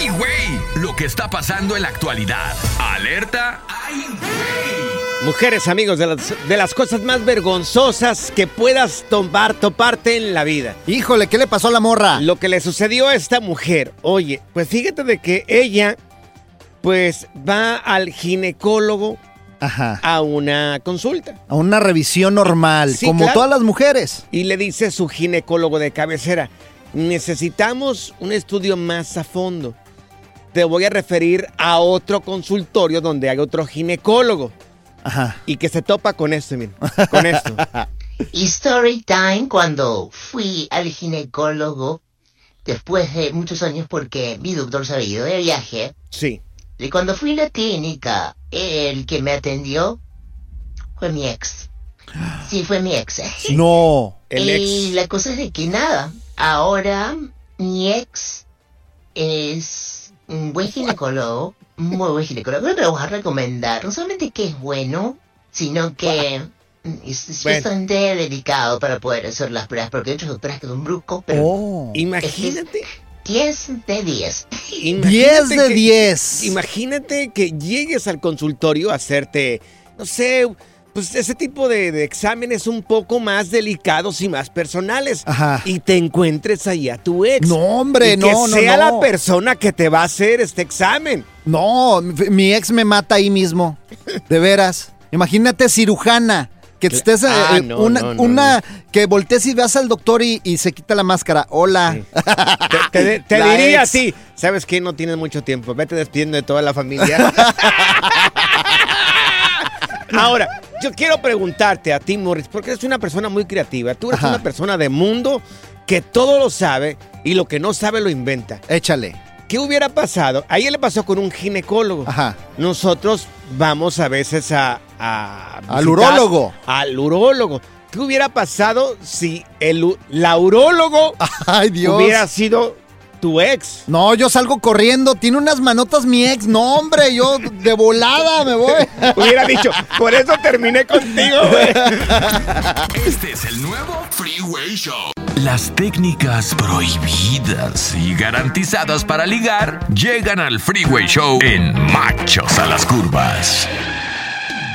¡ay, güey! Lo que está pasando en la actualidad. Alerta, ¡ay, güey! Mujeres, amigos, de las, de las cosas más vergonzosas que puedas tomar, toparte en la vida. Híjole, ¿qué le pasó a la morra? Lo que le sucedió a esta mujer. Oye, pues fíjate de que ella, pues va al ginecólogo Ajá. a una consulta. A una revisión normal, Sí, como claro. todas las mujeres. Y le dice su ginecólogo de cabecera, necesitamos un estudio más a fondo. Te voy a referir a otro consultorio donde hay otro ginecólogo. Ajá. Y que se topa con esto, miren, con esto. Y story time cuando fui al ginecólogo después de muchos años porque mi doctor se había ido de viaje. Sí. Y cuando fui a la clínica, el que me atendió fue mi ex. Sí, fue mi ex. No. El y ex. la cosa es de que nada, ahora mi ex es un buen ginecólogo, un muy buen ginecólogo. Pero te lo voy a recomendar, no solamente que es bueno, sino que es, es Bueno. bastante delicado para poder hacer las pruebas, porque hay otros doctores que son bruscos, pero Oh. Imagínate. 10 de 10. 10 10 de 10. Imagínate que llegues al consultorio a hacerte, no sé, pues ese tipo de, de exámenes un poco más delicados y más personales. Ajá. Y te encuentres ahí a tu ex. No, hombre, Y no, que no, sea no. la persona que te va a hacer este examen. No, mi, ex me mata ahí mismo. De veras. Imagínate cirujana. Que estés eh, Ah, eh, no, una, no, no, una que voltees y veas al doctor y, y se quita la máscara. Hola. Te, te- te La diría ex. así, ¿sabes qué? No tienes mucho tiempo, vete despidiendo de toda la familia. Ahora, yo quiero preguntarte a ti, Morris, porque eres una persona muy creativa. Tú eres Ajá. una persona de mundo que todo lo sabe y lo que no sabe lo inventa. Échale. ¿Qué hubiera pasado? A ella le pasó con un ginecólogo. Ajá. Nosotros vamos a veces a... a Al urólogo. Al urólogo. ¿Qué hubiera pasado si el, u- la urólogo Ay, Dios. hubiera sido tu ex? No, yo salgo corriendo. Tiene unas manotas mi ex. No, hombre, yo de volada me voy. Hubiera dicho, por eso terminé contigo, güey. Este es el nuevo Freeway Show. Las técnicas prohibidas y garantizadas para ligar llegan al Freeway Show en Machos a las Curvas.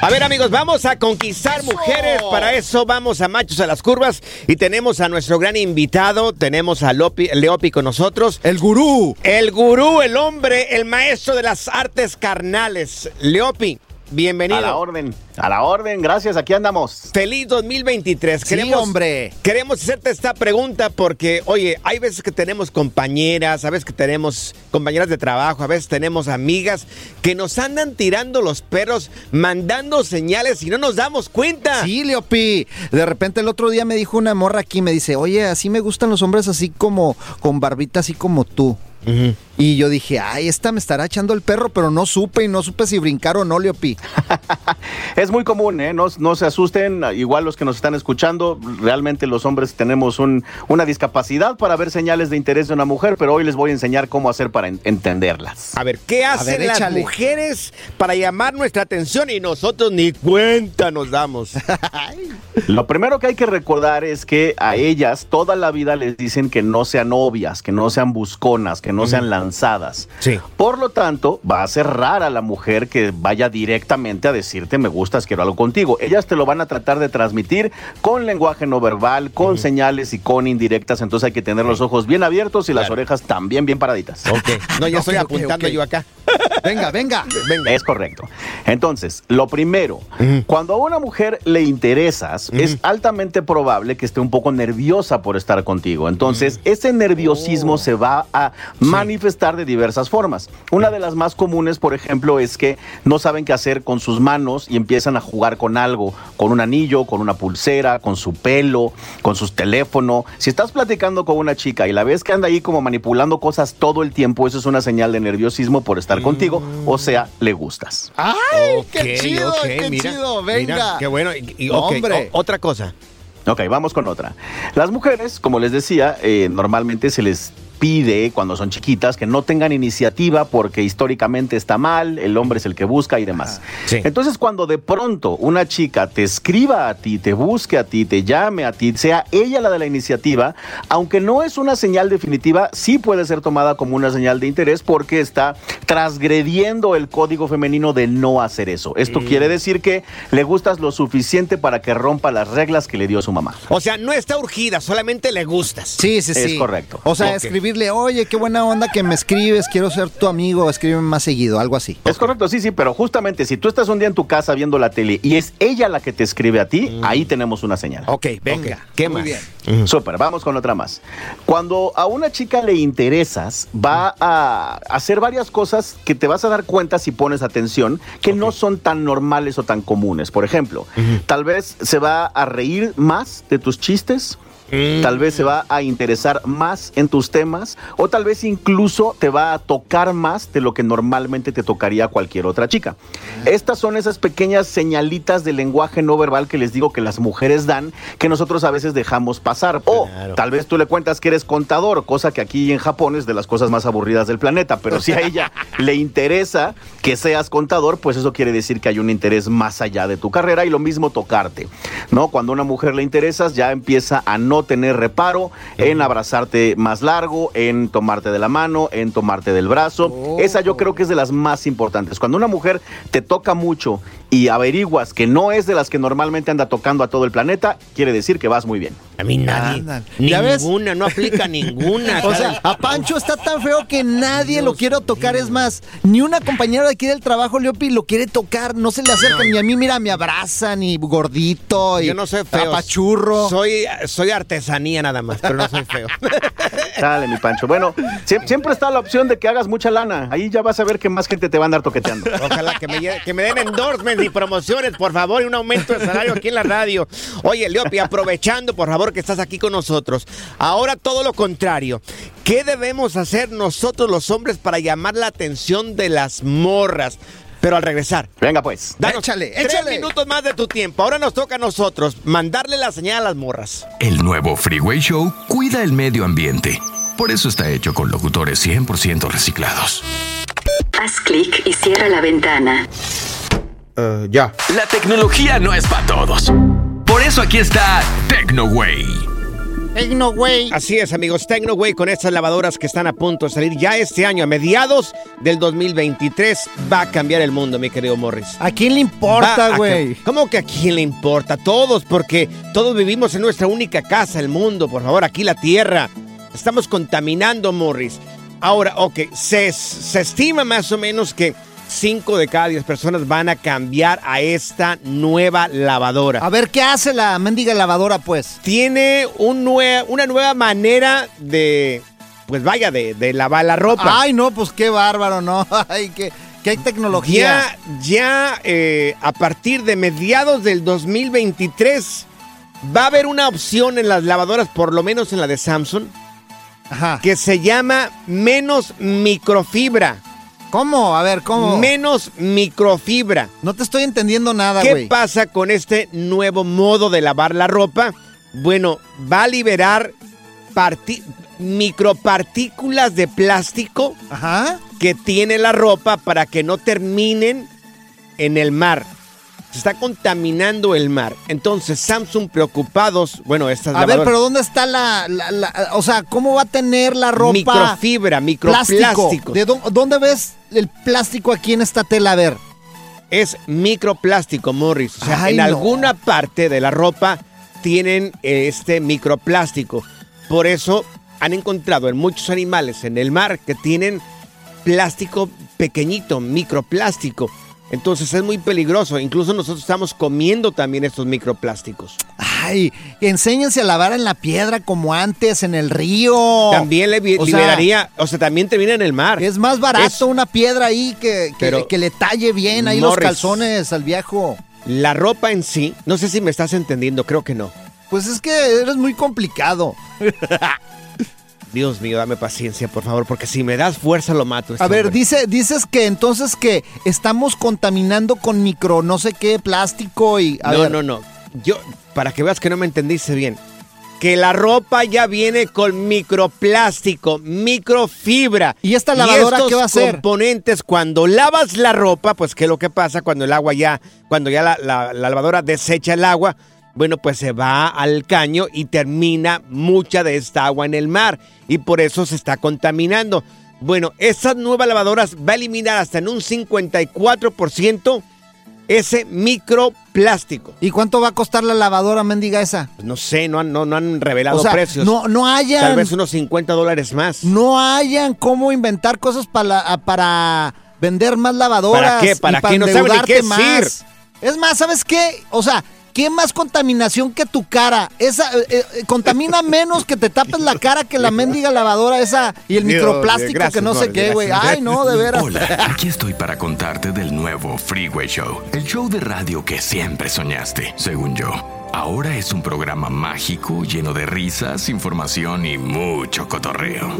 A ver, amigos, vamos a conquistar mujeres. Para eso vamos a Machos a las Curvas. Y tenemos a nuestro gran invitado. Tenemos a Lopi, Leopi con nosotros. El gurú. El gurú, el hombre, el maestro de las artes carnales. Leopi, bienvenido. A la orden, a la orden, gracias, aquí andamos. Feliz 2023. Sí, hombre. Queremos hacerte esta pregunta porque, oye, hay veces que tenemos compañeras, a veces que tenemos compañeras de trabajo, a veces tenemos amigas que nos andan tirando los perros, mandando señales y no nos damos cuenta. Sí, Leopi. De repente el otro día me dijo una morra aquí, me dice, oye, así me gustan los hombres así como, con barbita así como tú. Y yo dije, ay, esta me estará echando el perro, pero no supe y no supe si brincar o no, Leopi. es muy común, ¿eh? No, no, se asusten, igual los que nos están escuchando, realmente los hombres tenemos un, una discapacidad para ver señales de interés de una mujer, pero hoy les voy a enseñar cómo hacer para en entenderlas. A ver, ¿qué hacen ver, las mujeres para llamar nuestra atención y nosotros ni cuenta nos damos? Lo primero que hay que recordar es que a ellas toda la vida les dicen que no sean novias, que no sean busconas, que no sean lanzadas. Sí. Por lo tanto, va a ser rara la mujer que vaya directamente a decirte me gustas, quiero algo contigo. Ellas te lo van a tratar de transmitir con lenguaje no verbal, con señales y con indirectas. Entonces hay que tener los ojos bien abiertos y las orejas también bien paraditas. Ok. No, ya estoy apuntando yo acá. Venga, venga, venga. Es correcto. Entonces, lo primero, cuando a una mujer le interesas, es altamente probable que esté un poco nerviosa por estar contigo. Entonces, ese nerviosismo se va a manifestar de diversas formas. Una de las más comunes, por ejemplo, es que no saben qué hacer con sus manos y empiezan a jugar con algo, con un anillo, con una pulsera, con su pelo, con su teléfono. Si estás platicando con una chica y la ves que anda ahí como manipulando cosas todo el tiempo, eso es una señal de nerviosismo por estar contigo, o sea, le gustas. ¡Ay, qué chido, qué chido! Venga. qué bueno. Y, Hombre. otra cosa. Ok, vamos con otra. Las mujeres, como les decía, eh, normalmente se les pide cuando son chiquitas que no tengan iniciativa porque históricamente está mal, el hombre es el que busca y demás. Entonces cuando de pronto una chica te escriba a ti, te busque a ti, te llame a ti, sea ella la de la iniciativa, aunque no es una señal definitiva, sí puede ser tomada como una señal de interés porque está transgrediendo el código femenino de no hacer eso. Esto mm. quiere decir que le gustas lo suficiente para que rompa las reglas que le dio su mamá. O sea, no está urgida, solamente le gustas. Sí, sí, sí. Es correcto. O sea, escribir oye, qué buena onda que me escribes, quiero ser tu amigo, escríbeme más seguido, algo así. Es correcto, sí, sí, pero justamente si tú estás un día en tu casa viendo la tele y es ella la que te escribe a ti, mm. ahí tenemos una señal. Ok, venga, qué muy bien. Súper, vamos con otra más. Cuando a una chica le interesas, va a hacer varias cosas que te vas a dar cuenta si pones atención, que no son tan normales o tan comunes. Por ejemplo, tal vez se va a reír más de tus chistes Tal vez se va a interesar más en tus temas o tal vez incluso te va a tocar más de lo que normalmente te tocaría a cualquier otra chica. Estas son esas pequeñas señalitas de lenguaje no verbal que les digo que las mujeres dan que nosotros a veces dejamos pasar. O tal vez tú le cuentas que eres contador, cosa que aquí en Japón es de las cosas más aburridas del planeta, pero si a ella le interesa que seas contador, pues eso quiere decir que hay un interés más allá de tu carrera y lo mismo tocarte. ¿No? Cuando a una mujer le interesas ya empieza a no tener reparo en abrazarte más largo, en tomarte de la mano, en tomarte del brazo. Esa yo creo que es de las más importantes. Cuando una mujer te toca mucho y averiguas que no es de las que normalmente anda tocando a todo el planeta, quiere decir que vas muy bien. A mí nadie. ninguna, no aplica ninguna. o sea, a Pancho está tan feo que nadie lo quiere tocar. Es más, ni una compañera de aquí del trabajo, Leopi, lo quiere tocar. No se le acerca ni a mí, mira, me abraza, ni gordito. Y Yo no soy feo. Papachurro. Soy, soy artesanía nada más, pero no soy feo. Dale, mi Pancho. Bueno, siempre está la opción de que hagas mucha lana. Ahí ya vas a ver que más gente te va a andar toqueteando. Ojalá que me, que me den endorsements y promociones, por favor, y un aumento de salario aquí en la radio. Oye, Leopi, aprovechando, por favor, que estás aquí con nosotros. Ahora todo lo contrario. ¿Qué debemos hacer nosotros los hombres para llamar la atención de las morras? Pero al regresar. Venga pues. Danos échale, tres minutos más de tu tiempo. Ahora nos toca a nosotros mandarle la señal a las morras. El nuevo Freeway Show cuida el medio ambiente. Por eso está hecho con locutores 100% reciclados. Haz clic y cierra la ventana. Uh, ya. La tecnología no es para todos. Por eso aquí está TecnoWay. TecnoWay. Así es, amigos. TecnoWay con estas lavadoras que están a punto de salir ya este año, a mediados del 2023, va a cambiar el mundo, mi querido Morris. ¿A quién le importa, güey? ¿Cómo que a quién le importa? A todos, porque todos vivimos en nuestra única casa, el mundo. Por favor, aquí la tierra. Estamos contaminando, Morris. Ahora, ok, se, se estima más o menos que 5 de cada 10 personas van a cambiar a esta nueva lavadora. A ver, ¿qué hace la mendiga lavadora, pues? Tiene un nue- una nueva manera de, pues vaya, de, de lavar la ropa. Ay, no, pues qué bárbaro, ¿no? Ay, qué, qué tecnología. Ya, ya eh, a partir de mediados del 2023 va a haber una opción en las lavadoras, por lo menos en la de Samsung, Ajá. que se llama menos microfibra. ¿Cómo? A ver, ¿cómo? Menos microfibra. No te estoy entendiendo nada, ¿Qué güey. pasa con este nuevo modo de lavar la ropa? Bueno, va a liberar micropartículas de plástico Ajá. que tiene la ropa para que no terminen en el mar. Se está contaminando el mar. Entonces, Samsung preocupados, bueno, estas A ver, pero ¿dónde está la, la- la- O sea, ¿cómo va a tener la ropa? microfibra, plástico. microplásticos. ¿De dó- dónde ves el plástico aquí en esta tela? A ver. Es microplástico, Morris. O sea, Ay, en no. alguna parte de la ropa tienen eh, este microplástico. Por eso han encontrado en muchos animales en el mar que tienen plástico pequeñito, microplástico. Entonces es muy peligroso. Incluso nosotros estamos comiendo también estos microplásticos. Ay, enséñense a lavar en la piedra como antes, en el río. También le. O sea, o sea, también termina en el mar. Es más barato Es- una piedra ahí que, que, le talle bien ahí los calzones al viejo. La ropa en sí, no sé si me estás entendiendo, creo que no. Pues es que eres muy complicado. Dios mío, dame paciencia, por favor, porque si me das fuerza lo mato. este A ver, hombre. dice, dices que entonces que estamos contaminando con micro no sé qué plástico y... a no, ver, no, no. Yo, para que veas que no me entendiste bien. Que la ropa ya viene con microplástico, microfibra. ¿Y esta lavadora estos qué va a hacer? componentes, cuando lavas la ropa, pues ¿qué es lo que pasa cuando el agua ya, cuando ya la, la- la lavadora desecha el agua? Bueno, pues se va al caño y termina mucha de esta agua en el mar. Y por eso se está contaminando. Bueno, estas nuevas lavadoras va a eliminar hasta en un 54% ese microplástico. ¿Y cuánto va a costar la lavadora mendiga esa? Pues no sé, no han, no, no han revelado o sea, precios. no, no hayan... Tal vez unos 50 dólares más. No hayan cómo inventar cosas para, para vender más lavadoras. ¿Para qué? y ¿Para qué? No saben ni qué más. Es más, ¿sabes qué? O sea, ¿qué más contaminación que tu cara? Esa eh, eh, contamina menos que te tapes la cara que la mendiga lavadora esa y el Dios, microplástico gracias, que no sé qué, güey. Ay, no, de veras. Hola, aquí estoy para contarte del nuevo Freeway Show, el show de radio que siempre soñaste, según yo. Ahora es un programa mágico lleno de risas, información y mucho cotorreo.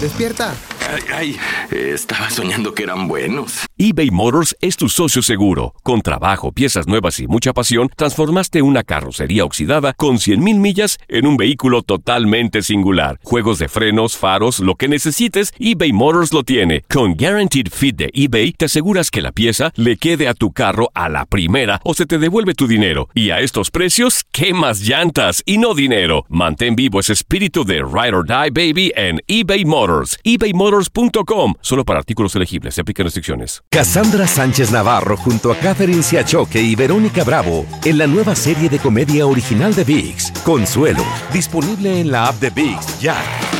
Despierta. Ay, ay, estaba soñando que eran buenos. eBay Motors es tu socio seguro. Con trabajo, piezas nuevas y mucha pasión, transformaste una carrocería oxidada con 100.000 millas en un vehículo totalmente singular. Juegos de frenos, faros, lo que necesites, eBay Motors lo tiene. Con Guaranteed Fit de eBay, te aseguras que la pieza le quede a tu carro a la primera o se te devuelve tu dinero. Y a estos precios, ¿qué más llantas y no dinero? Mantén vivo ese espíritu de Ride or Die Baby en eBay Motors. ebaymotors.com. Solo para artículos elegibles. Se aplican restricciones. Cassandra Sánchez Navarro junto a Catherine Siachoque y Verónica Bravo en la nueva serie de comedia original de VIX, Consuelo, disponible en la app de VIX ya.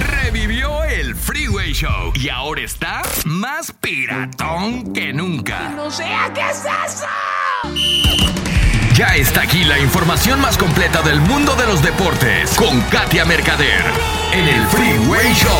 Revivió el Freeway Show y ahora está más piratón que nunca. ¡No sea qué es eso! Ya está aquí la información más completa del mundo de los deportes con Katia Mercader en el Freeway Show.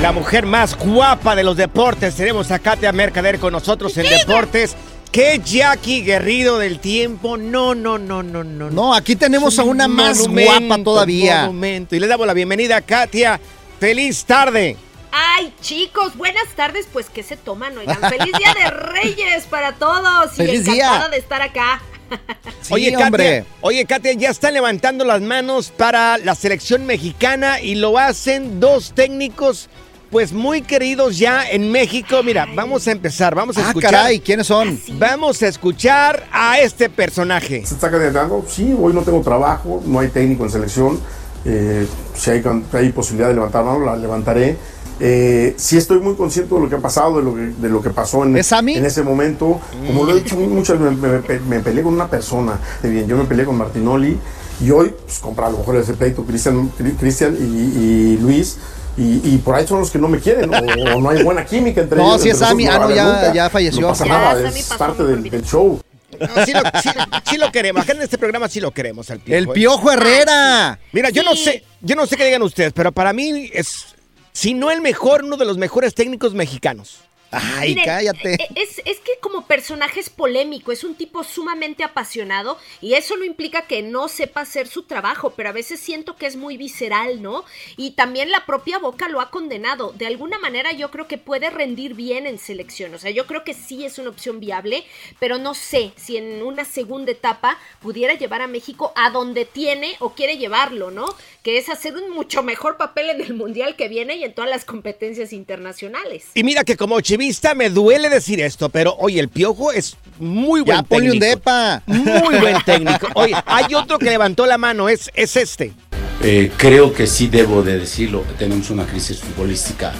La mujer más guapa de los deportes. Tenemos a Katia Mercader con nosotros en deportes. ¿Qué Jackie Guerrido del tiempo? No, no, no, no, no. No, aquí tenemos a una más guapa todavía. monumento. Y le damos la bienvenida a Katia. Feliz tarde. Ay, chicos, buenas tardes. Pues, ¿qué se toman? Oigan, feliz día de Reyes para todos. Feliz y encantada día. de estar acá. oye, hombre. Katia, oye, Katia, ya están levantando las manos para la selección mexicana y lo hacen dos técnicos, pues muy queridos ya en México. Mira, vamos a empezar, vamos a Ah, escuchar. caray, ¿quiénes son? Vamos a escuchar a este personaje. ¿Se está candidatando? Sí, hoy no tengo trabajo, no hay técnico en selección. Eh, si hay, hay posibilidad de levantar mano, la levantaré. Eh, sí estoy muy consciente de lo que ha pasado, de lo que, de lo que pasó en, en ese momento. Como lo he dicho muchas veces, me, me- me peleé con una persona. Bien, yo me peleé con Martinoli y hoy, pues, compra a lo mejor ese pleito Cristian Cri- Cristian y, y Luis. Y, y por ahí son los que no me quieren, o, o no hay buena química entre No, ellos. sí es entre Sammy. Ah, no, ya- ya falleció. No pasa Ya, nada, es parte del, del show. No, sí, lo, sí- sí lo queremos. Acá en este programa sí lo queremos al Piojo. El ¿eh? Piojo Herrera. Mira, yo no sé, yo no sé qué digan ustedes, pero para mí es, si no el mejor, uno de los mejores técnicos mexicanos. Ay, Miren, eh, Es, es que como personaje es polémico, es un tipo sumamente apasionado y eso no implica que no sepa hacer su trabajo, pero a veces siento que es muy visceral, ¿no? Y también la propia Boca lo ha condenado. De alguna manera yo creo que puede rendir bien en selección, o sea, yo creo que sí es una opción viable, pero no sé si en una segunda etapa pudiera llevar a México a donde tiene o quiere llevarlo, ¿no? Que es hacer un mucho mejor papel en el Mundial que viene y en todas las competencias internacionales. Y mira que como chivista me duele decir esto, pero oye, el Piojo es muy buen Ya, ponle técnico. un depa. Muy buen técnico. Oye, hay otro que levantó la mano, es, es este. Eh, creo que sí debo de decirlo, tenemos una crisis futbolística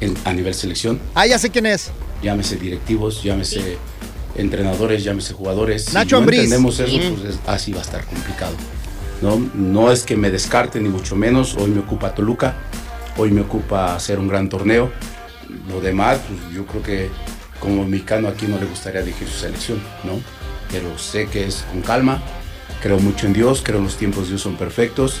en- a nivel selección, Ah, ya sé quién es. llámese directivos, llámese entrenadores, llámese jugadores. Si Nacho no Ambriz. entendemos eso, Sí. pues es- así va a estar complicado. ¿no? no es que me descarte ni mucho menos, hoy me ocupa Toluca, hoy me ocupa hacer un gran torneo. Lo demás, pues yo creo que como mexicano aquí no le gustaría dirigir su selección, ¿no? Pero sé que es con calma, creo mucho en Dios, creo los tiempos de Dios son perfectos.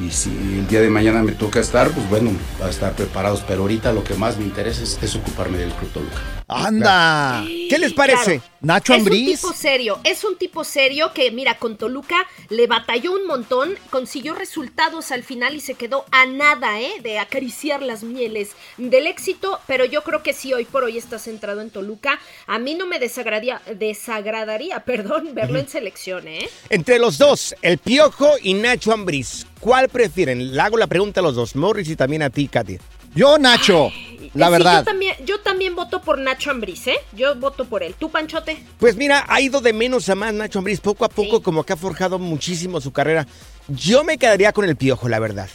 Y si el día de mañana me toca estar, pues bueno, a estar preparados. Pero ahorita lo que más me interesa es, es ocuparme del Club Toluca. Anda. ¿Qué les parece? Claro. Nacho es un Ambriz. tipo serio, es un tipo serio que, mira, con Toluca le batalló un montón, consiguió resultados al final y se quedó a nada, ¿eh? De acariciar las mieles del éxito, pero yo creo que sí, hoy por hoy está centrado en Toluca. A mí no me desagradaría, desagradaría perdón, verlo en selección, ¿eh? Entre los dos, el Piojo y Nacho Ambriz, ¿cuál prefieren? Le hago la pregunta a los dos, Morris y también a ti, Katy. Yo, Nacho, la Sí, verdad. Yo también, yo también voto por Nacho Ambriz, ¿eh? Yo voto por él. ¿Tú, Panchote? Pues mira, ha ido de menos a más Nacho Ambriz, poco a poco como que ha forjado muchísimo su carrera. Yo me quedaría con el Piojo, la verdad.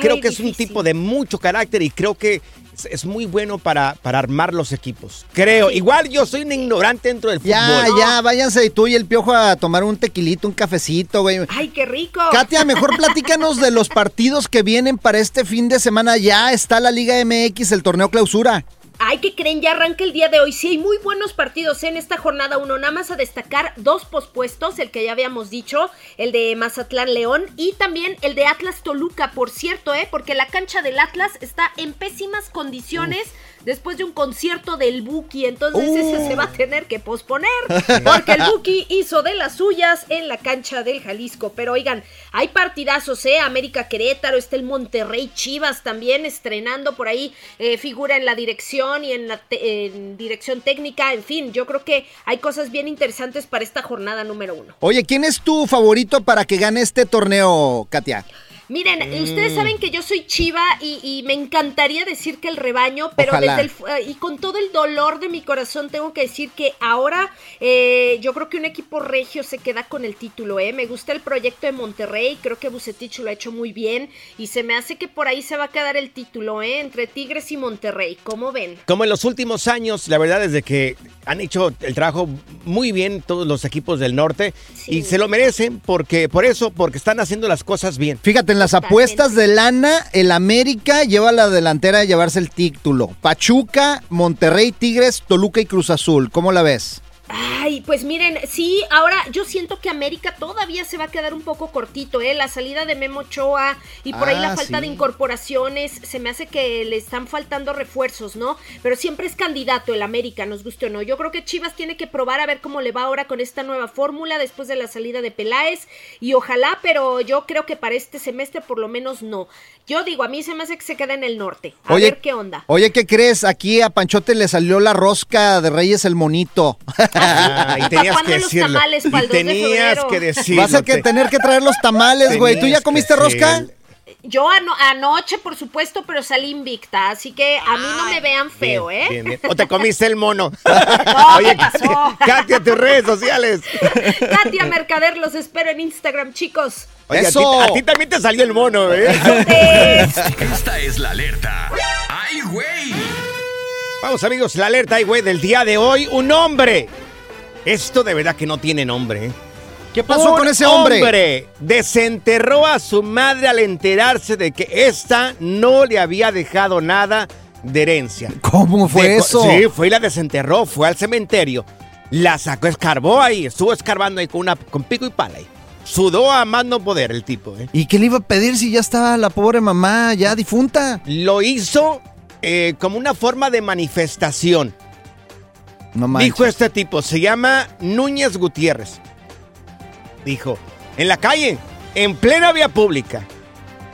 Creo que es un tipo de mucho carácter y creo que es, es muy bueno para, para armar los equipos. Creo. Igual yo soy un ignorante dentro del fútbol. Ya, ya, váyanse tú y el piojo a tomar un tequilito, un cafecito, güey. ¡Ay, qué rico! Katia, mejor platícanos de los partidos que vienen para este fin de semana. Ya está la Liga MX, el torneo clausura. Ay, que creen? Ya arranca el día de hoy. Sí, hay muy buenos partidos en esta jornada uno. Nada más a destacar dos pospuestos, el que ya habíamos dicho, el de Mazatlán León y también el de Atlas Toluca, por cierto, ¿eh? Porque la cancha del Atlas está en pésimas condiciones. Después de un concierto del Buki, entonces ese se va a tener que posponer, porque el Buki hizo de las suyas en la cancha del Jalisco. Pero oigan, hay partidazos, ¿eh? América Querétaro, está el Monterrey Chivas también estrenando por ahí, eh, figura en la dirección y en la en dirección técnica, en fin, yo creo que hay cosas bien interesantes para esta jornada número uno. Oye, ¿quién es tu favorito para que gane este torneo, Katia? Miren, Mm. ustedes saben que yo soy chiva y, y me encantaría decir que el rebaño, pero Ojalá. desde el eh, y con todo el dolor de mi corazón tengo que decir que ahora eh, yo creo que un equipo regio se queda con el título, ¿eh? Me gusta el proyecto de Monterrey, creo que Bucetich lo ha hecho muy bien y se me hace que por ahí se va a quedar el título, ¿eh? Entre Tigres y Monterrey, ¿cómo ven? Como en los últimos años, la verdad es de que han hecho el trabajo muy bien todos los equipos del norte y se lo merecen porque por eso, porque están haciendo las cosas bien. Fíjate, en las apuestas de lana, el América lleva la delantera a llevarse el título. Pachuca, Monterrey, Tigres, Toluca y Cruz Azul. ¿Cómo la ves? Ay, pues miren, sí, ahora yo siento que América todavía se va a quedar un poco cortito, ¿eh? La salida de Memo Ochoa y por ahí Ah, la falta sí. de incorporaciones, se me hace que le están faltando refuerzos, ¿no? Pero siempre es candidato el América, nos guste o no. Yo creo que Chivas tiene que probar a ver cómo le va ahora con esta nueva fórmula después de la salida de Peláez y ojalá, pero yo creo que para este semestre por lo menos no. Yo digo, a mí se me hace que se queda en el norte. A Oye, ver qué onda. Oye, ¿qué crees? Aquí a Panchote le salió la rosca de Reyes el monito. Y tenías ¿Cuándo que los decirlo. tamales Y pa'l 2 de tenías que decirlo. Vas a que te- tener que traer los tamales, güey. ¿Tú ya comiste rosca? Yo ano- anoche, por supuesto, pero salí invicta, así que a mí no me vean feo, Bien, ¿eh? bien, bien. O te comiste el mono. No, Oye, ¿qué pasó? Katia, tus redes sociales. Katia Mercader, los espero en Instagram, chicos. Oye, a ti, Eso. a ti también te salió el mono, ¿eh? Esta es la alerta. ¡Ay, güey! Vamos, amigos, la alerta, ay, güey, del día de hoy. Un hombre. Esto de verdad que no tiene nombre, ¿eh? ¿Qué pasó Un con ese hombre? hombre desenterró a su madre al enterarse de que ésta no le había dejado nada de herencia. ¿Cómo fue eso? Sí, fue y la desenterró, fue al cementerio, la sacó, escarbó ahí, estuvo escarbando ahí con, una, con pico y pala ahí. Sudó a más no poder el tipo, ¿eh? ¿Y qué le iba a pedir si ya estaba la pobre mamá ya difunta? Lo hizo eh, como una forma de manifestación. No manches. Dijo este tipo, se llama Núñez Gutiérrez. Dijo, en la calle, en plena vía pública.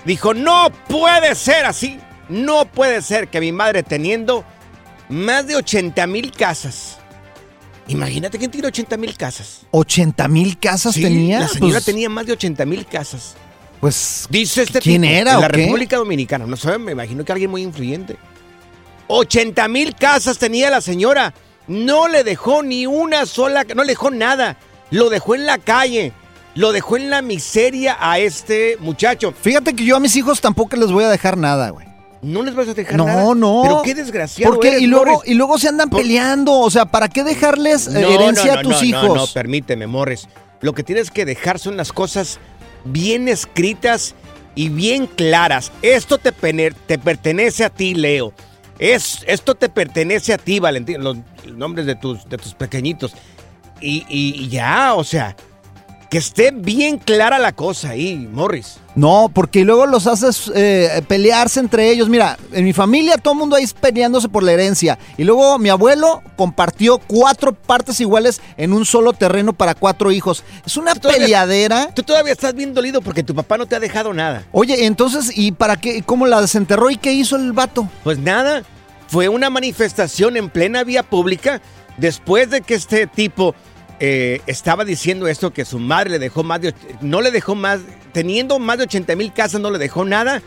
Dijo, no puede ser así. No puede ser que mi madre teniendo más de 80 mil casas. Imagínate quién tiene 80 mil casas. ¿80 mil casas Sí, tenía? La señora Pues- tenía más de 80 mil casas. Pues, Dice este ¿quién tipo, era en la qué? República Dominicana. No sé, me imagino que alguien muy influyente. 80 mil casas tenía la señora. No le dejó ni una sola, no le dejó nada. Lo dejó en la calle. Lo dejó en la miseria a este muchacho. Fíjate que yo a mis hijos tampoco les voy a dejar nada, güey. No les vas a dejar No, nada. no. Pero qué desgraciado. ¿Por qué? eres, Y luego, Morris. y luego se andan peleando. O sea, ¿para qué dejarles eh, No, herencia no, no, a tus no, hijos? No, no, permíteme, Morris. Lo que tienes que dejar son las cosas bien escritas y bien claras. Esto te pertenece a ti, Leo. Es, esto te pertenece a ti, Valentín. Los nombres de tus, de tus pequeñitos. Y, y- y ya, o sea, que esté bien clara la cosa ahí, Morris. No, porque luego los haces eh, pelearse entre ellos. Mira, en mi familia todo el mundo ahí peleándose por la herencia. Y luego mi abuelo compartió cuatro partes iguales en un solo terreno para cuatro hijos. Es una peleadera. Tú todavía estás bien dolido porque tu papá no te ha dejado nada. Oye, entonces, ¿y para qué? ¿Cómo la desenterró y qué hizo el vato? Pues nada, fue una manifestación en plena vía pública después de que este tipo eh, estaba diciendo esto, que su madre le dejó más de, no le dejó más, teniendo más de 80 mil casas no le dejó nada,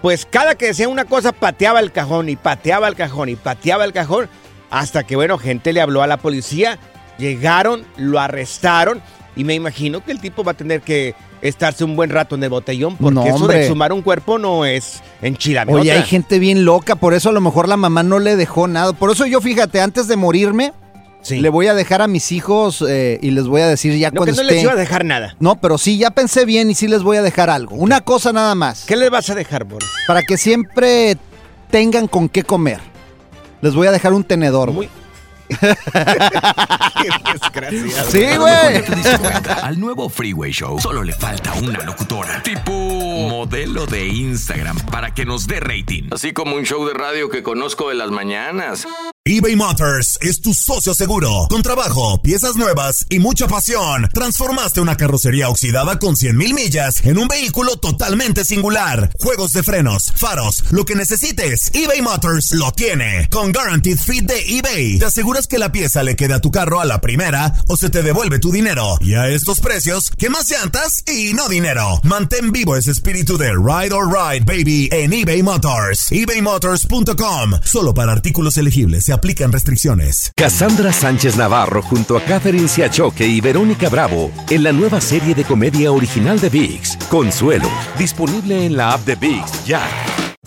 pues cada que decía una cosa pateaba el cajón y pateaba el cajón y pateaba el cajón, hasta que bueno, gente le habló a la policía, llegaron, lo arrestaron y me imagino que el tipo va a tener que estarse un buen rato en el botellón, porque No, eso de exhumar un cuerpo no es enchilame Oye, hay gente bien loca, por eso a lo mejor la mamá no le dejó nada. Por eso yo, fíjate, antes de morirme, le voy a dejar a mis hijos eh, y les voy a decir ya No, que cuando no les iba a dejar nada. No, pero sí, ya pensé bien y sí les voy a dejar algo. Una cosa nada más. ¿Qué les vas a dejar, Boris? Para que siempre tengan con qué comer. Les voy a dejar un tenedor. güey. Sí, güey. Al nuevo Freeway Show solo le falta una locutora. Tipo modelo de Instagram para que nos dé rating. Así como un show de radio que conozco de las mañanas. eBay Motors es tu socio seguro. Con trabajo, piezas nuevas y mucha pasión, transformaste una carrocería oxidada con 100 mil millas en un vehículo totalmente singular. Juegos de frenos, faros, lo que necesites, eBay Motors lo tiene. Con Guaranteed Fit de eBay, te que la pieza le quede a tu carro a la primera o se te devuelve tu dinero. Y a estos precios, ¿qué más llantas y no dinero? Mantén vivo ese espíritu de Ride or Ride, baby, en eBay Motors. ebaymotors.com. Solo para artículos elegibles se aplican restricciones. Cassandra Sánchez Navarro junto a Catherine Siachoque y Verónica Bravo en la nueva serie de comedia original de VIX, Consuelo, disponible en la app de VIX ya.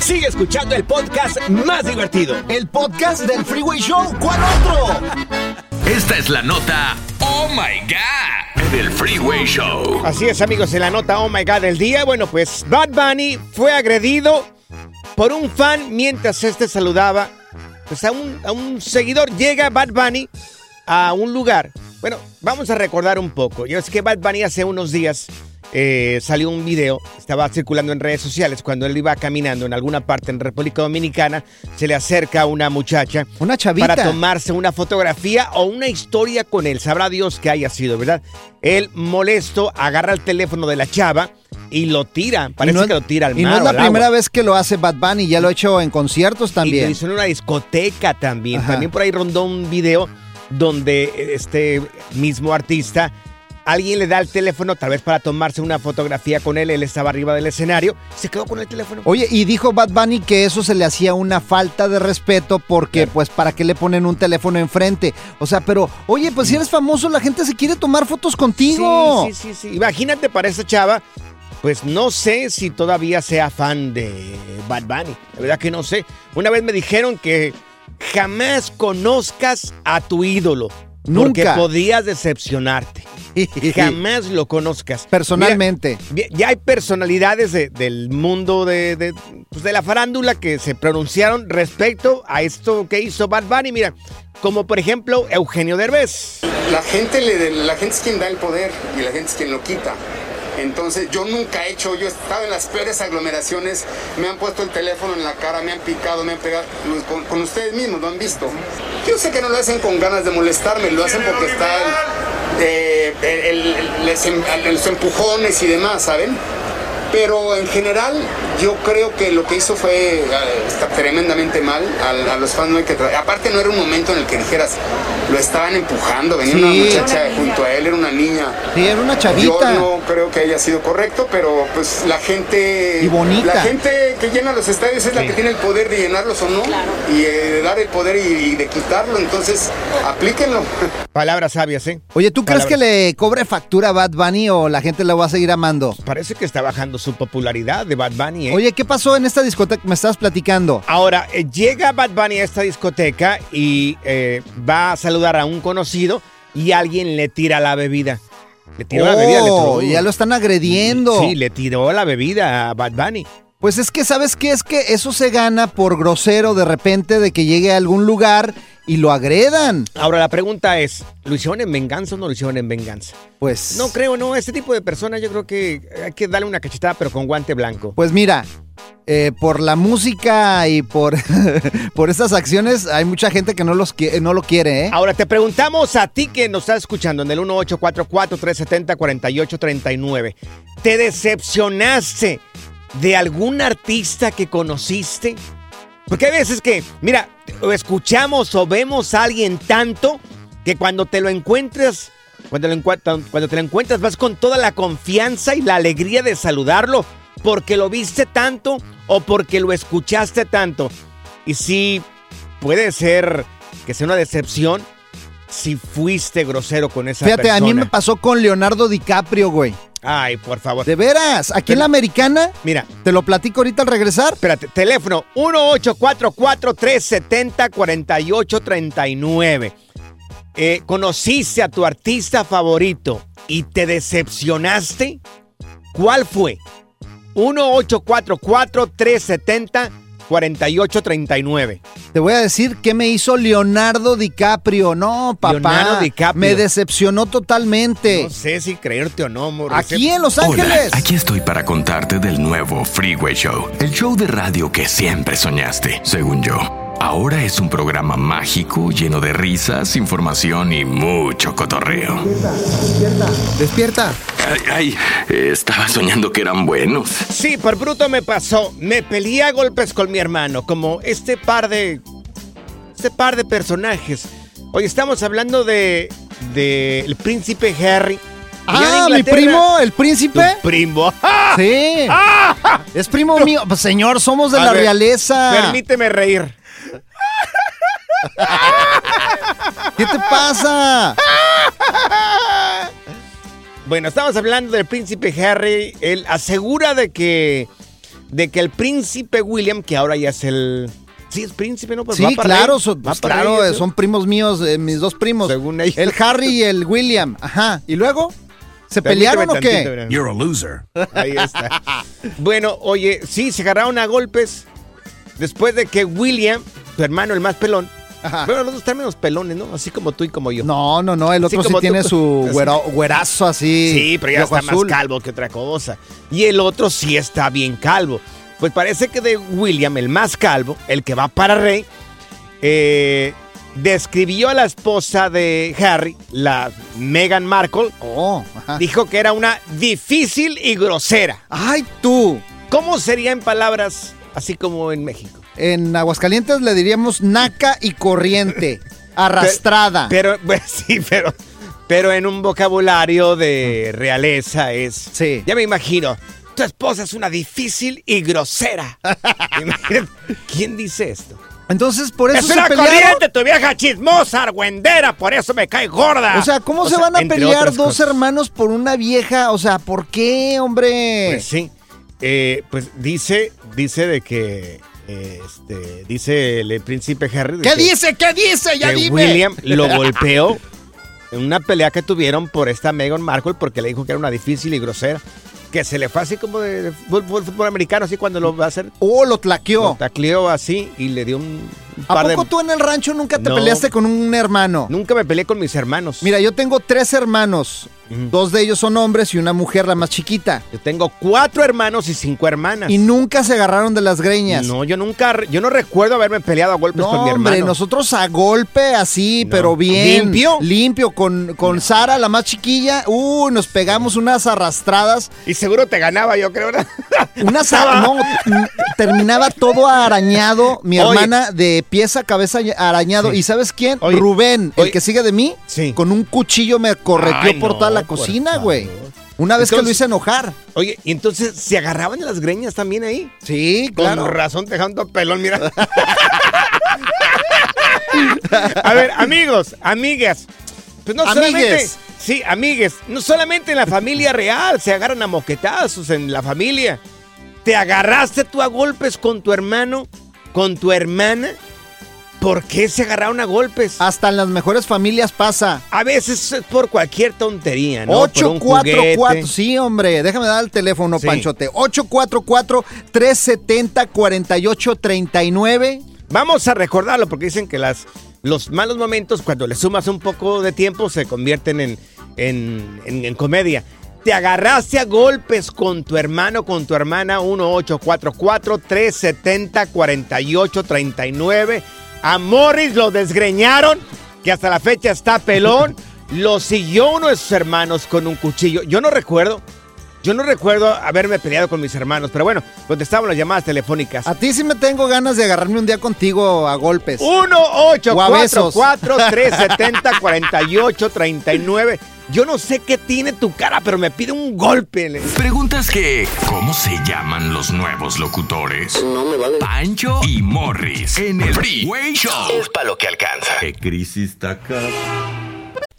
Sigue escuchando el podcast más divertido. El podcast del Freeway Show. ¿Cuál otro? Esta es la nota Oh My God del Freeway Show. Así es, amigos, en la nota Oh My God del día. Bueno, pues Bad Bunny fue agredido por un fan mientras este saludaba pues, a, un, a un seguidor. Llega Bad Bunny a un lugar Bueno, vamos a recordar un poco. Yo es que Bad Bunny hace unos días eh, salió un video, estaba circulando en redes sociales cuando él iba caminando en alguna parte en República Dominicana, se le acerca una muchacha. Una chavita. Para tomarse una fotografía o una historia con él. Sabrá Dios que haya sido, ¿verdad? Él molesto agarra el teléfono de la chava y lo tira. Parece no que lo tira al Y mar no es la primera agua. vez que lo hace Bad Bunny, ya lo ha hecho en conciertos Y también. lo hizo en una discoteca también. Ajá. También por ahí rondó un video donde este mismo artista, alguien le da el teléfono, tal vez para tomarse una fotografía con él. Él estaba arriba del escenario, se quedó con el teléfono. Oye, y dijo Bad Bunny que eso se le hacía una falta de respeto porque, pues, ¿para qué le ponen un teléfono enfrente? O sea, pero, oye, pues si eres famoso, la gente se quiere tomar fotos contigo. Sí, sí, sí, sí. Imagínate para esa chava, pues no sé si todavía sea fan de Bad Bunny. La verdad que no sé. Una vez me dijeron que jamás conozcas a tu ídolo. Porque Nunca. podrías decepcionarte. Jamás lo conozcas. Personalmente. Mira, ya hay personalidades de- del mundo de, de, pues, de la farándula que se pronunciaron respecto a esto que hizo Bad Bunny. Mira, como por ejemplo Eugenio Derbez. La gente, le, la gente es quien da el poder y la gente es quien lo quita. Entonces yo nunca he hecho, yo he estado en las peores aglomeraciones, me han puesto el teléfono en la cara, me han picado, me han pegado, con, ustedes mismos lo han visto. Yo sé que no lo hacen con ganas de molestarme, lo hacen porque está eh, em- los empujones y demás, ¿saben? Pero en general yo creo que lo que hizo fue eh, está tremendamente mal. A, a los fans no hay que Aparte no era un momento en el que dijeras, lo estaban empujando, venía una muchacha junto a él, era una niña. Sí, era una chavita. Yo no creo que haya sido correcto, pero pues la gente... Y bonita. La gente que llena los estadios es la que tiene el poder de llenarlos o no. Y eh, de dar el poder y, y de quitarlo, entonces aplíquenlo. Palabras sabias, ¿eh? Oye, ¿tú crees que le cobre factura a Bad Bunny o la gente lo va a seguir amando? Parece que está bajando su popularidad de Bad Bunny, ¿eh? Oye, ¿qué pasó en esta discoteca me estabas platicando? Ahora, eh, llega Bad Bunny a esta discoteca y eh, va a saludar a un conocido y alguien le tira la bebida. Le tiró la bebida, le Oh, tiró- ya lo están agrediendo. Sí, le tiró la bebida a Bad Bunny. Pues es que, ¿sabes qué? Es que eso se gana por grosero de repente de que llegue a algún lugar y lo agredan. Ahora, la pregunta es, ¿lo hicieron en venganza o no lo hicieron en venganza? Pues... No creo, no. Este tipo de personas yo creo que hay que darle una cachetada, pero con guante blanco. Pues mira, eh, por la música y por, por estas acciones hay mucha gente que no, los, no lo quiere, ¿eh? Ahora, te preguntamos a ti que nos estás escuchando en el 1844-370-4839. ¿Te decepcionaste de algún artista que conociste? Porque hay veces que, mira, o escuchamos o vemos a alguien tanto que cuando te lo encuentras, cuando, lo encuent- cuando te lo encuentras vas con toda la confianza y la alegría de saludarlo porque lo viste tanto o porque lo escuchaste tanto. Y sí, puede ser que sea una decepción si fuiste grosero con esa Fíjate, persona. a mí me pasó con Leonardo DiCaprio, güey. Ay, por favor. De veras, aquí en la americana. Mira. Te lo platico ahorita al regresar. Espérate, teléfono 1844-370-4839. Eh, ¿Conociste a tu artista favorito y te decepcionaste? ¿Cuál fue? 1844-370-4839. Te voy a decir qué me hizo Leonardo DiCaprio. No, papá. Leonardo DiCaprio. Me decepcionó totalmente. No sé si creerte o no, Mauricio. Aquí en Los Hola, Ángeles. aquí estoy para contarte del nuevo Freeway Show, el show de radio que siempre soñaste, según yo. Ahora es un programa mágico lleno de risas, información y mucho cotorreo. Despierta. Ay, ay, estaba soñando que eran buenos. Sí, por bruto me pasó. Me peleé a golpes con mi hermano, como este par de. Este par de personajes. Hoy estamos hablando de. de el príncipe Harry. Ah, mi primo, el príncipe. Tu primo. Sí. Es primo mío. Pues, señor, somos de A la ver, realeza. Permíteme reír. ¿Qué te pasa? Bueno, estamos hablando del príncipe Harry. Él asegura de que. de que el príncipe William, que ahora ya es el. Sí, es príncipe, ¿no? Pues sí, va para claro, rey, son, va para claro, rey, eso. son primos míos, eh, mis dos primos. Según ellos. El Harry y el William. Ajá. ¿Y luego? ¿Se pelearon o qué? You're a loser. Ahí está. bueno, oye, sí, se agarraron a golpes después de que William, su hermano el más pelón, Bueno, los dos están menos pelones, ¿no? Así como tú y como yo. No, no, no, el otro sí tiene tú. su güero- güerazo así. Sí, pero ya está azul. más calvo que otra cosa. Y el otro sí está bien calvo. Pues parece que de William, el más calvo, el que va para rey, eh, describió a la esposa de Harry, la Meghan Markle. Oh, dijo que era una difícil y grosera. ¡Ay, tú! ¿Cómo sería en palabras así como en México? En Aguascalientes le diríamos naca y corriente, arrastrada. Pero, pues, sí, pero, pero en un vocabulario de realeza es. Sí. Ya me imagino. Tu esposa es una difícil y grosera. ¿Quién dice esto? Entonces, por eso es se una pelearon. corriente, tu vieja chismosa, argüendera, por eso me cae gorda. O sea, ¿cómo O se sea, van a pelear dos cosas. hermanos por una vieja? O sea, ¿por qué, hombre? Pues sí. Eh, pues dice, dice de que. Este, dice el príncipe Harry. ¿Qué que- dice? ¿Qué dice? Ya que dime. William lo golpeó en una pelea que tuvieron por esta Meghan Markle porque le dijo que era una difícil y grosera. Que se le fue así como de fútbol, fútbol americano, así cuando lo va a hacer. Oh, lo tlaqueó. Lo tacleó así y le dio un, un ¿A par de. poco tú en el rancho nunca te No. peleaste con un hermano? Nunca me peleé con mis hermanos. Mira, yo tengo tres hermanos. Dos de ellos son hombres y una mujer, la más chiquita. Yo tengo cuatro hermanos y cinco hermanas. Y nunca se agarraron de las greñas. No, yo nunca, yo no recuerdo haberme peleado a golpes No, con mi hermano. hombre, nosotros a golpe así, pero bien. ¿Limpio? Limpio, con, con Sara, la más chiquilla. Uh, nos pegamos unas arrastradas. Y seguro te ganaba, yo creo. Unas ar- no, terminaba todo arañado, mi Oye. hermana de pies a cabeza arañado. Sí. ¿Y sabes quién? Oye. Rubén, el que sigue de mí, Sí. con un cuchillo me correteó Ay, por toda la por cocina, güey. Una vez que lo hice enojar. Oye, y entonces se agarraban las greñas también ahí. Sí, Con claro. razón dejando pelón, mira. A ver, amigos, amigas. Pues no solamente. Amigues. Sí, amigues. No solamente en la familia real se agarran a moquetazos en la familia. ¿Te agarraste tú a golpes con tu hermano, con tu hermana? ¿Por qué se agarraron a golpes? Hasta en las mejores familias pasa. A veces es por cualquier tontería, ¿no? Por un 844, juguete. sí, hombre, déjame dar el teléfono, Sí. Panchote. 844-370-4839. Vamos a recordarlo porque dicen que las, los malos momentos, cuando le sumas un poco de tiempo, se convierten en, en, en- en comedia. Te agarraste a golpes con tu hermano, con tu hermana, 1844-370-4839. A Morris lo desgreñaron, que hasta la fecha está pelón. Lo siguió uno de sus hermanos con un cuchillo. Yo no recuerdo. Yo no recuerdo haberme peleado con mis hermanos, pero bueno, contestamos las llamadas telefónicas. A ti sí me tengo ganas de agarrarme un día contigo a golpes. 1 8 O a 4 besos. 4 370 48 39 Yo no sé qué tiene tu cara, pero me pide un golpe. Preguntas que, ¿cómo se llaman los nuevos locutores? No me vale. Pancho y Morris en el Freeway Show. Es para lo que alcanza. ¿Qué crisis está acá?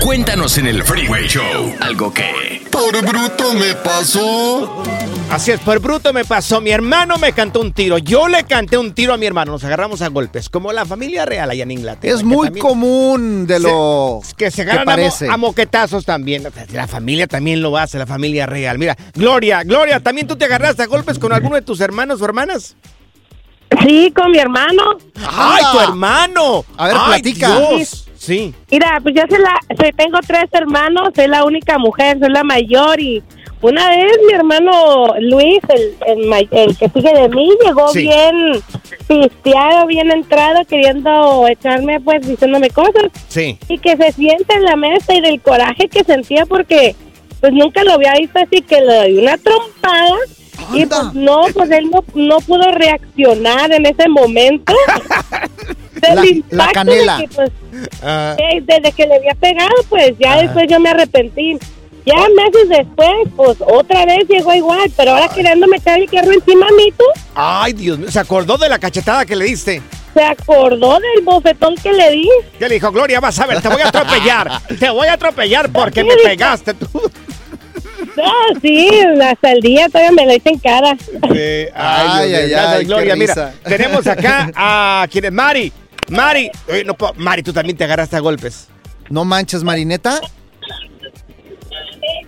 Cuéntanos en el Freeway Show algo que Por bruto me pasó. Así es, por bruto me pasó. Mi hermano me cantó un tiro. Yo le canté un tiro a mi hermano. Nos agarramos a golpes. Como la familia real allá en Inglaterra. Es muy común de lo que se ganan a, mo- a moquetazos también. La familia también lo hace, la familia real. Mira, Gloria, Gloria, ¿también tú te agarraste a golpes con alguno de tus hermanos o hermanas? Sí, con mi hermano. ¡Ay, tu hermano! A ver, Ay, platica. Dios. Sí. Mira, pues yo soy la, soy, tengo tres hermanos, soy la única mujer, soy la mayor y una vez mi hermano Luis, el, el, el que sigue de mí, llegó Sí. bien pisteado, bien entrado, queriendo echarme, pues, diciéndome cosas. Sí. Y que se siente en la mesa y del coraje que sentía porque, pues, nunca lo había visto así, que le doy una trompada. Y pues no, pues él no, no pudo reaccionar en ese momento. Del La- canela. de que, pues, Ah. eh, desde que le había pegado, pues ya después yo me arrepentí. Ya meses después, pues otra vez llegó igual, pero ahora queriéndome echar el hierro encima a mí, tú, Ay, Dios mío. ¿Se acordó de la cachetada que le diste? se acordó del bofetón que le di. ¿Qué le dijo? Gloria, vas a ver, te voy a atropellar. te voy a atropellar porque me pegaste tú. Ah, sí, hasta el día todavía me lo hice en cara. ay, Ay, ay, ay, qué Gloria. Mira, risa. tenemos acá a quien es Mari. Mari, oye, no puedo- Mari, tú también te agarraste a golpes. No manches, Marineta.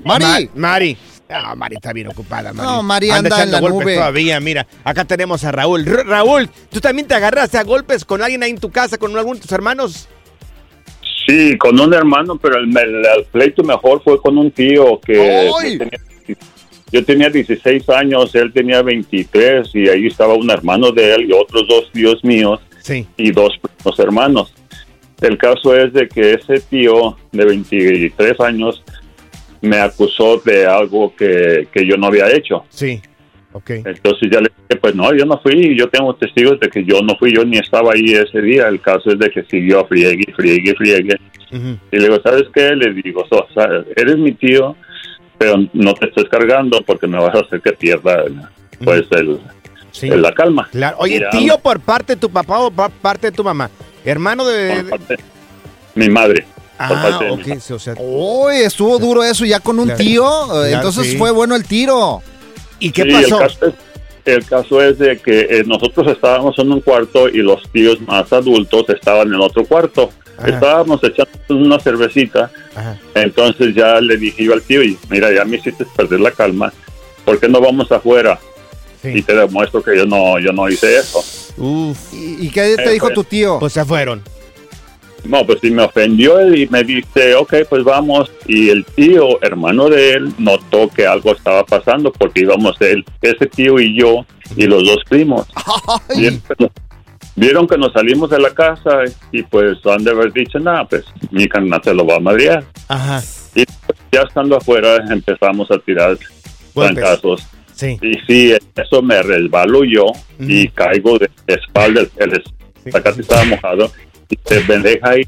Mari. Ma- Mari. Ah, Mari está bien ocupada, Mari. No, Mari anda en echando la golpes nube. todavía, mira. Acá tenemos a Raúl. R- Raúl, ¿tú también te agarraste a golpes con alguien ahí en tu casa, con alguno de tus hermanos? Sí, con un hermano, pero el, el- el pleito mejor fue con un tío que yo tenía, yo tenía 16 años, él tenía 23 y ahí estaba un hermano de él y otros dos tíos míos Sí. y dos primos hermanos. El caso es de que ese tío de 23 años me acusó de algo que, que yo no había hecho. Sí. Ok. Entonces ya le dije, pues no, yo no fui, yo tengo testigos de que yo no fui, yo ni estaba ahí ese día. El caso es de que siguió friegue, friegue, friegue. Y le digo, ¿sabes qué? Le digo, "So- o sea, eres mi tío, pero no te estés cargando porque me vas a hacer que pierda pues el, Sí. el- la calma. Claro. Oye, tío por parte de tu papá o por parte de tu mamá. Hermano de... Mi madre. por Ah, parte de mi ok, sí, o sea... Uy, estuvo duro eso ya con un Claro. tío. Claro, Entonces sí. fue bueno el tiro. ¿Y Sí, El caso, es, el caso es de que eh, nosotros estábamos en un cuarto y los tíos más adultos estaban en otro cuarto. Ajá. Estábamos echando una cervecita. Ajá. Entonces ya le dije yo al tío, y mira, ya me hiciste perder la calma. ¿Por qué no vamos afuera? Y te demuestro que yo no, yo no hice eso. Uf. ¿Y, y qué te Eh, dijo pues- tu tío? Pues se fueron. No, pues sí me ofendió y me dice, ok, pues vamos. Y el tío, hermano de él, notó que algo estaba pasando porque íbamos él, ese tío y yo y los dos primos. Vieron que nos- Vieron que nos salimos de la casa y pues han de haber dicho, nada, pues mi carnal se lo va a madrear. Ajá. Y ya estando afuera empezamos a tirar trancazos. Sí. Y sí, eso me resbalo yo y caigo de espalda. El el zacate estaba mojado y se pendeja ahí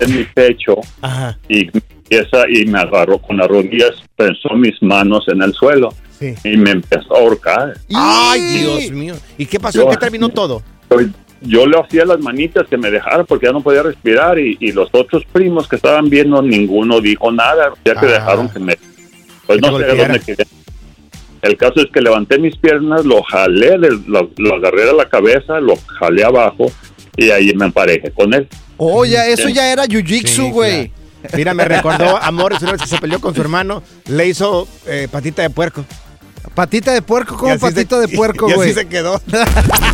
en mi pecho Ajá. y empieza y me agarró con las rodillas, pensó mis manos en el suelo Sí. y me empezó a ahorcar. Ay, Dios mío. ¿Y qué pasó? Yo- ¿En qué terminó todo? Yo le hacía las manitas que me dejaran porque ya no podía respirar y, y los otros primos que estaban viendo, ninguno dijo nada, ya que Ah. dejaron que me... Pues Que no sé dónde quedé. El caso es que levanté mis piernas, lo jalé, le- lo, lo agarré a la cabeza, lo jalé abajo y ahí me emparejé con él. Oh, ya, eso ya era jiu-jitsu, Sí, güey. Mira, me recordó a Morris una vez que se peleó con su hermano, le hizo eh, patita de puerco. Patita de puerco, como se- de puerco, y así güey. se quedó.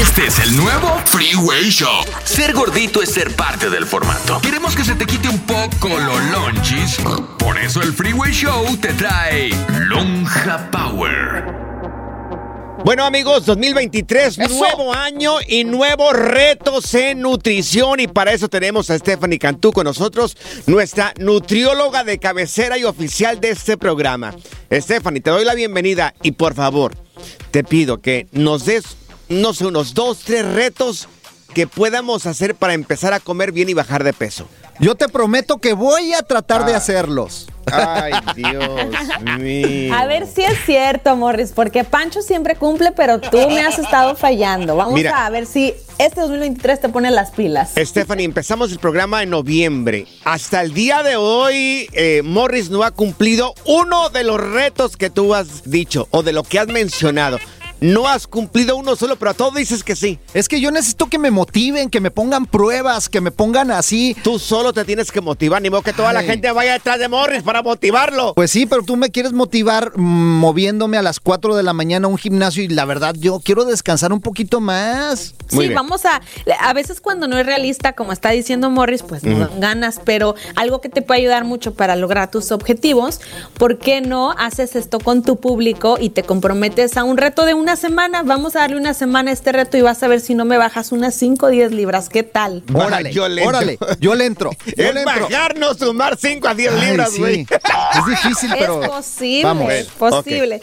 Este es el nuevo Freeway Show. Ser gordito es ser parte del formato. Queremos que se te quite un poco los lonchis. Por eso el Freeway Show te trae Lonja Power. Bueno amigos, 2023, nuevo año y nuevos retos en nutrición y para eso tenemos a Stephanie Cantú con nosotros, nuestra nutrióloga de cabecera y oficial de este programa. Stephanie, te doy la bienvenida y por favor, te pido que nos des, no sé, unos dos, tres retos que podamos hacer para empezar a comer bien y bajar de peso. Yo te prometo que voy a tratar de hacerlos. Ay, Dios mío. A ver si es cierto, Morris, porque Pancho siempre cumple, pero tú me has estado fallando. Vamos Mira. a ver si este 2023 te pone las pilas. Stephanie, empezamos el programa en noviembre. Hasta el día de hoy, eh, Morris no ha cumplido uno de los retos que tú has dicho o de lo que has mencionado. No has cumplido uno solo, pero a todo dices que sí. Es que yo necesito que me motiven, que me pongan pruebas, que me pongan así. Tú solo te tienes que motivar, ni modo que toda la gente vaya detrás de Morris para motivarlo. Pues sí, pero tú me quieres motivar mm, moviéndome a las 4 de la mañana a un gimnasio y la verdad yo quiero descansar un poquito más. sí, vamos a. A veces cuando no es realista, como está diciendo Morris, pues no ganas, pero algo que te puede ayudar mucho para lograr tus objetivos, ¿por qué no haces esto con tu público y te comprometes a un reto de una semana? Vamos a darle una semana a este reto y vas a ver si no me bajas unas 5 o 10 libras. ¿Qué tal? Órale, yo le entro. órale, yo le entro. Yo Es le entro. bajar, no sumar 5 a 10 Ay, libras, sí. güey. Es difícil, pero. Es posible, Vamos. es posible.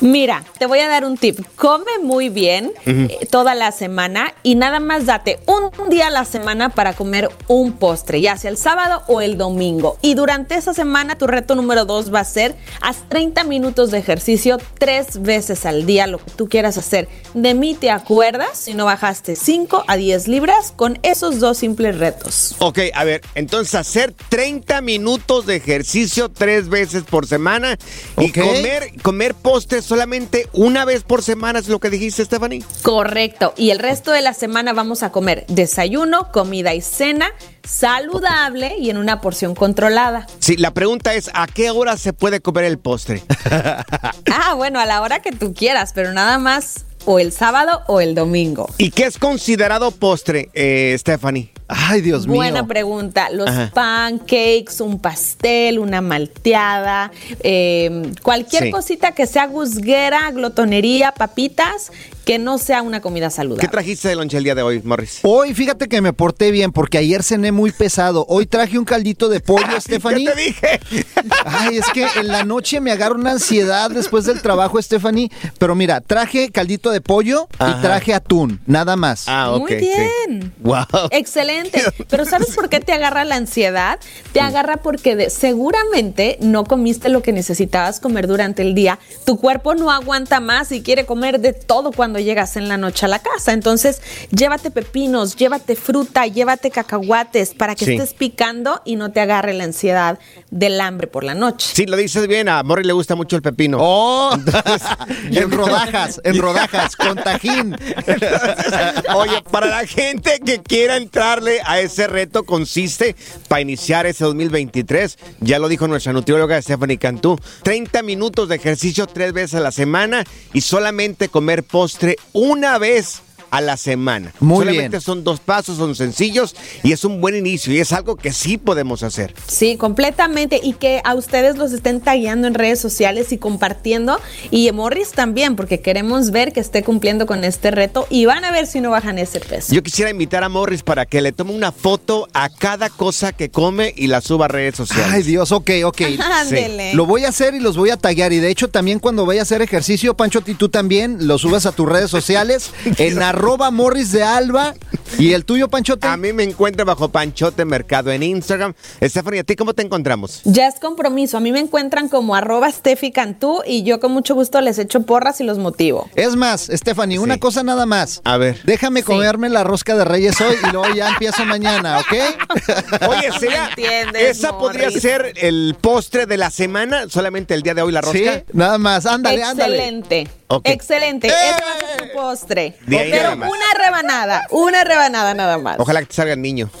Mira, te voy a dar un tip. Come muy bien eh, toda la semana y nada más date un día a la semana para comer un postre, ya sea el sábado o el domingo. Y durante esa semana tu reto número dos va a ser haz 30 minutos de ejercicio tres veces al día, lo que tú quieras hacer. De mí te acuerdas si no bajaste 5 a 10 libras con esos dos simples retos. Ok, a ver, entonces hacer 30 minutos de ejercicio tres veces por semana y comer, comer postres solamente una vez por semana, es lo que dijiste, Stephanie. Correcto. Y el resto de la semana vamos a comer desayuno, comida y cena saludable y en una porción controlada. Sí, la pregunta es, ¿a qué hora se puede comer el postre? Ah, bueno, a la hora que tú quieras, pero nada más o el sábado o el domingo. ¿Y qué es considerado postre, eh, Stephanie? Ay, Dios Buena pregunta. Los Ajá. pancakes, un pastel, una malteada, eh, cualquier Sí. cosita que sea guzguera, glotonería, papitas, que no sea una comida ¿Qué saludable. trajiste de lonche el día de hoy, Morris? Hoy fíjate que me porté bien porque ayer cené muy pesado. Hoy traje un caldito de pollo, Stephanie. ¿Qué te dije? Ay, es que en la noche me agarra una ansiedad después del trabajo, Stephanie. Pero mira, traje caldito de pollo Ajá. y traje atún, nada más. Ah, Muy bien. Wow. Excelente. Pero ¿sabes por qué te agarra la ansiedad? Te agarra porque de- seguramente no comiste lo que necesitabas comer durante el día. Tu cuerpo no aguanta más y quiere comer de todo cuando llegas en la noche a la casa. Entonces, llévate pepinos, llévate fruta, llévate cacahuates para que Sí. estés picando y no te agarre la ansiedad del hambre por la noche. Sí, lo dices bien, a Morris le gusta mucho el pepino. ¡Oh! en rodajas, en rodajas, con tajín. Oye, para la gente que quiera entrarle a ese reto, consiste para iniciar ese 2023, ya lo dijo nuestra nutrióloga Stephanie Cantú, 30 minutos de ejercicio tres veces a la semana y solamente comer postre una vez a la semana. Muy solamente bien. son dos pasos, son sencillos y es un buen inicio y es algo que sí podemos hacer. Sí, completamente. Y que a ustedes los estén tagueando en redes sociales y compartiendo. Y a Morris también, porque queremos ver que esté cumpliendo con este reto y van a ver si no bajan ese peso. Yo quisiera invitar a Morris para que le tome una foto a cada cosa que come y la suba a redes sociales. Ay, Dios, ok, ok. Lo voy a hacer y los voy a taggear. Y de hecho, también cuando vaya a hacer ejercicio, Pancho, y tú también lo subes a tus redes sociales en arroba morris de alba. ¿Y el tuyo, Panchote? A mí me encuentra bajo Panchote Mercado en Instagram. Stephanie, ¿a ti cómo te encontramos? Ya es compromiso. A mí me encuentran como arroba Steffi Cantú y yo con mucho gusto les echo porras y los motivo. Es más, Stephanie, una cosa nada más. A ver. Déjame comerme la rosca de Reyes hoy y luego ya empiezo mañana, ¿ok? Oye, entiendes, esa podría ser el postre de la semana, solamente el día de hoy la rosca. Sí, nada más. Ándale, ándale. Excelente. Excelente. Ese va a ser tu postre. De ahí Pero nada más. una rebanada, una rebanada nada más. Ojalá que te salga el niño.